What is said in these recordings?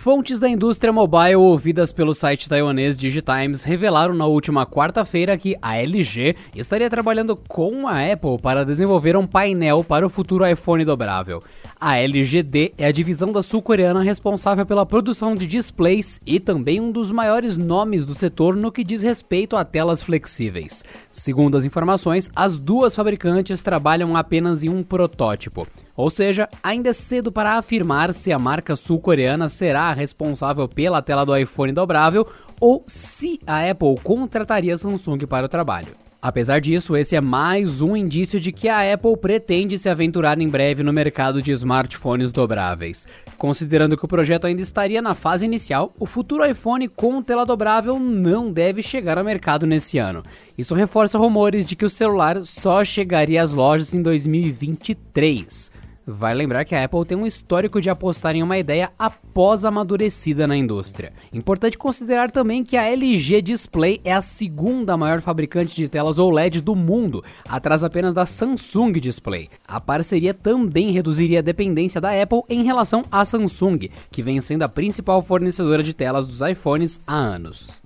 Fontes da indústria mobile ouvidas pelo site taiwanês Digitimes revelaram na última quarta-feira que a LG estaria trabalhando com a Apple para desenvolver um painel para o futuro iPhone dobrável. A LGD é a divisão da sul-coreana responsável pela produção de displays e também um dos maiores nomes do setor no que diz respeito a telas flexíveis. Segundo as informações, as duas fabricantes trabalham apenas em um protótipo. Ou seja, ainda é cedo para afirmar se a marca sul-coreana será responsável pela tela do iPhone dobrável ou se a Apple contrataria a Samsung para o trabalho. Apesar disso, esse é mais um indício de que a Apple pretende se aventurar em breve no mercado de smartphones dobráveis. Considerando que o projeto ainda estaria na fase inicial, o futuro iPhone com tela dobrável não deve chegar ao mercado nesse ano. Isso reforça rumores de que o celular só chegaria às lojas em 2023. Vai lembrar que a Apple tem um histórico de apostar em uma ideia após amadurecida na indústria. Importante considerar também que a LG Display é a segunda maior fabricante de telas OLED do mundo, atrás apenas da Samsung Display. A parceria também reduziria a dependência da Apple em relação à Samsung, que vem sendo a principal fornecedora de telas dos iPhones há anos.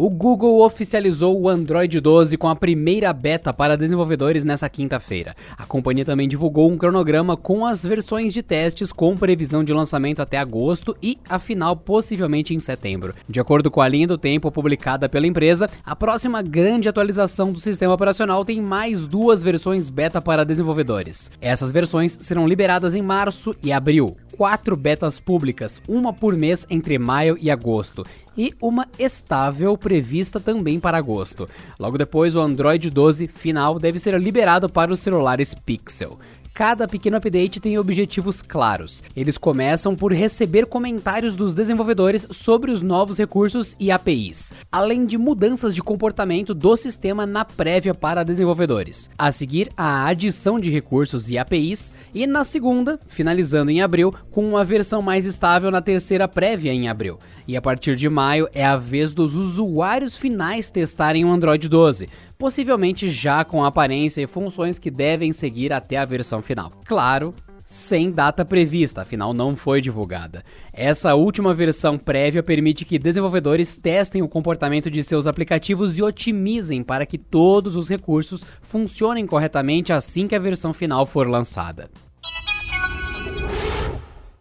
O Google oficializou o Android 12 com a primeira beta para desenvolvedores nessa quinta-feira. A companhia também divulgou um cronograma com as versões de testes com previsão de lançamento até agosto e a final possivelmente em setembro. De acordo com a linha do tempo publicada pela empresa, a próxima grande atualização do sistema operacional tem mais duas versões beta para desenvolvedores. Essas versões serão liberadas em março e abril quatro betas públicas, uma por mês entre maio e agosto, e uma estável prevista também para agosto. Logo depois, o Android 12 final deve ser liberado para os celulares Pixel. Cada pequeno update tem objetivos claros. Eles começam por receber comentários dos desenvolvedores sobre os novos recursos e APIs, além de mudanças de comportamento do sistema na prévia para desenvolvedores. A seguir, a adição de recursos e APIs, e na segunda, finalizando em abril, com uma versão mais estável na terceira prévia em abril. E a partir de maio é a vez dos usuários finais testarem o Android 12, possivelmente já com aparência e funções que devem seguir até a versão final. Claro, sem data prevista, afinal não foi divulgada. Essa última versão prévia permite que desenvolvedores testem o comportamento de seus aplicativos e otimizem para que todos os recursos funcionem corretamente assim que a versão final for lançada.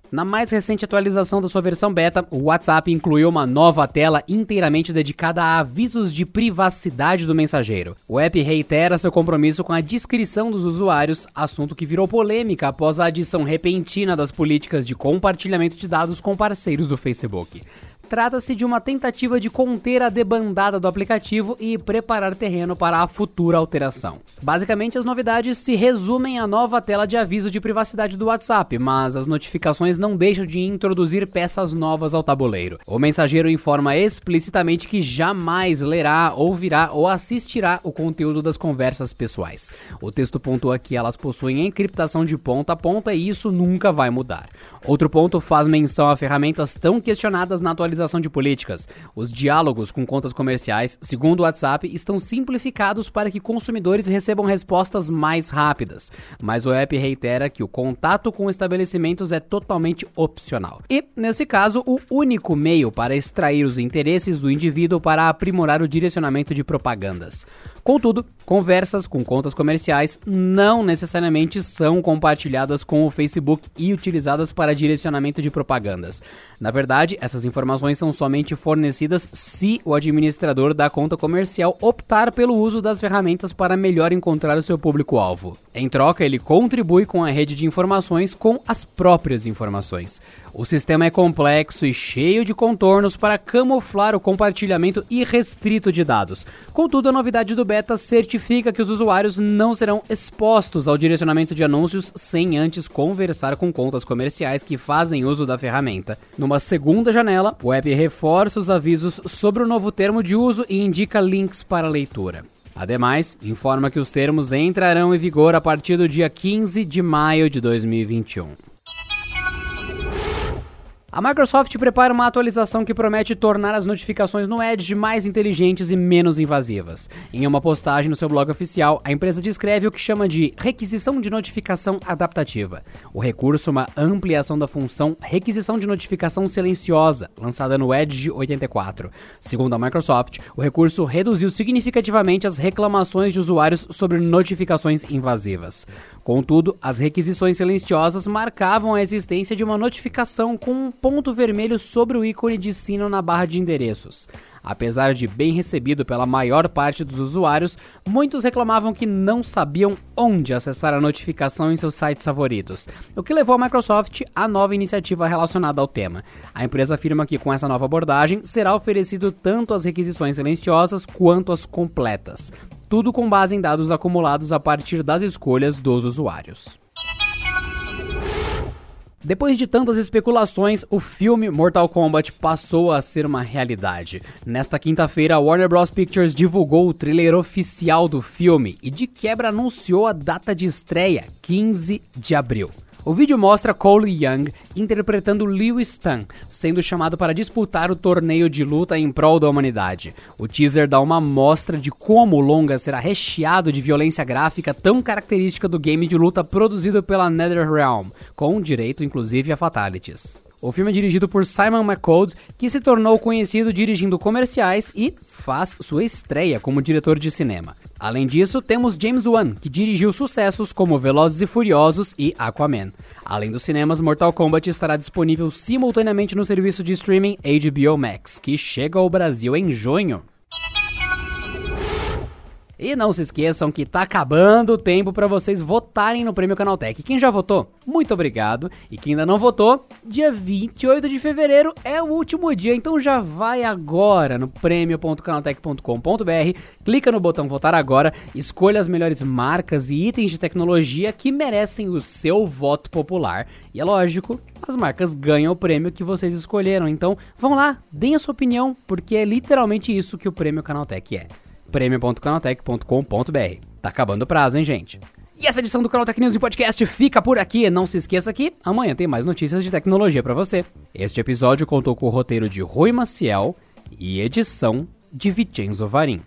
Na mais recente atualização da sua versão beta, o WhatsApp incluiu uma nova tela inteiramente dedicada a avisos de privacidade do mensageiro. O app reitera seu compromisso com a descrição dos usuários, assunto que virou polêmica após a adição repentina das políticas de compartilhamento de dados com parceiros do Facebook. Trata-se de uma tentativa de conter a debandada do aplicativo e preparar terreno para a futura alteração. Basicamente, as novidades se resumem à nova tela de aviso de privacidade do WhatsApp, mas as notificações não deixam de introduzir peças novas ao tabuleiro. O mensageiro informa explicitamente que jamais lerá, ouvirá ou assistirá o conteúdo das conversas pessoais. O texto pontua que elas possuem encriptação de ponta a ponta e isso nunca vai mudar. Outro ponto faz menção a ferramentas tão questionadas na atualização atualização de políticas. Os diálogos com contas comerciais, segundo o WhatsApp, estão simplificados para que consumidores recebam respostas mais rápidas. Mas o app reitera que o contato com estabelecimentos é totalmente opcional. E, nesse caso, o único meio para extrair os interesses do indivíduo para aprimorar o direcionamento de propagandas. Contudo, conversas com contas comerciais não necessariamente são compartilhadas com o Facebook e utilizadas para direcionamento de propagandas. Na verdade, essas informações são somente fornecidas se o administrador da conta comercial optar pelo uso das ferramentas para melhor encontrar o seu público-alvo. Em troca, ele contribui com a rede de informações com as próprias informações. O sistema é complexo e cheio de contornos para camuflar o compartilhamento irrestrito de dados. Contudo, a novidade do beta certifica que os usuários não serão expostos ao direcionamento de anúncios sem antes conversar com contas comerciais que fazem uso da ferramenta. Numa segunda janela, o app reforça os avisos sobre o novo termo de uso e indica links para leitura. Ademais, informa que os termos entrarão em vigor a partir do dia 15 de maio de 2021. A Microsoft prepara uma atualização que promete tornar as notificações no Edge mais inteligentes e menos invasivas. Em uma postagem no seu blog oficial, a empresa descreve o que chama de requisição de notificação adaptativa. O recurso é uma ampliação da função requisição de notificação silenciosa, lançada no Edge 84. Segundo a Microsoft, o recurso reduziu significativamente as reclamações de usuários sobre notificações invasivas. Contudo, as requisições silenciosas marcavam a existência de uma notificação com um ponto vermelho sobre o ícone de sino na barra de endereços. Apesar de bem recebido pela maior parte dos usuários, muitos reclamavam que não sabiam onde acessar a notificação em seus sites favoritos, o que levou a Microsoft à nova iniciativa relacionada ao tema. A empresa afirma que com essa nova abordagem será oferecido tanto as requisições silenciosas quanto as completas, tudo com base em dados acumulados a partir das escolhas dos usuários. Depois de tantas especulações, o filme Mortal Kombat passou a ser uma realidade. Nesta quinta-feira, a Warner Bros. Pictures divulgou o trailer oficial do filme e de quebra anunciou a data de estreia, 15 de abril. O vídeo mostra Cole Young interpretando Liu Stan, sendo chamado para disputar o torneio de luta em prol da humanidade. O teaser dá uma mostra de como o longa será recheado de violência gráfica tão característica do game de luta produzido pela NetherRealm, com direito inclusive a fatalities. O filme é dirigido por Simon McCold, que se tornou conhecido dirigindo comerciais e faz sua estreia como diretor de cinema. Além disso, temos James Wan, que dirigiu sucessos como Velozes e Furiosos e Aquaman. Além dos cinemas, Mortal Kombat estará disponível simultaneamente no serviço de streaming HBO Max, que chega ao Brasil em junho. E não se esqueçam que tá acabando o tempo para vocês votarem no Prêmio Canaltech. Quem já votou, muito obrigado. E quem ainda não votou, dia 28 de fevereiro é o último dia, então já vai agora no prêmio.canaltech.com.br, clica no botão votar agora, escolha as melhores marcas e itens de tecnologia que merecem o seu voto popular. E é lógico, as marcas ganham o prêmio que vocês escolheram. Então, vão lá, deem a sua opinião, porque é literalmente isso que o Prêmio Canaltech é prêmio.canaltech.com.br. Tá acabando o prazo, hein, gente? E essa edição do Canal Tech News e Podcast fica por aqui. Não se esqueça que amanhã tem mais notícias de tecnologia para você. Este episódio contou com o roteiro de Rui Maciel e edição de Vicenzo Varim.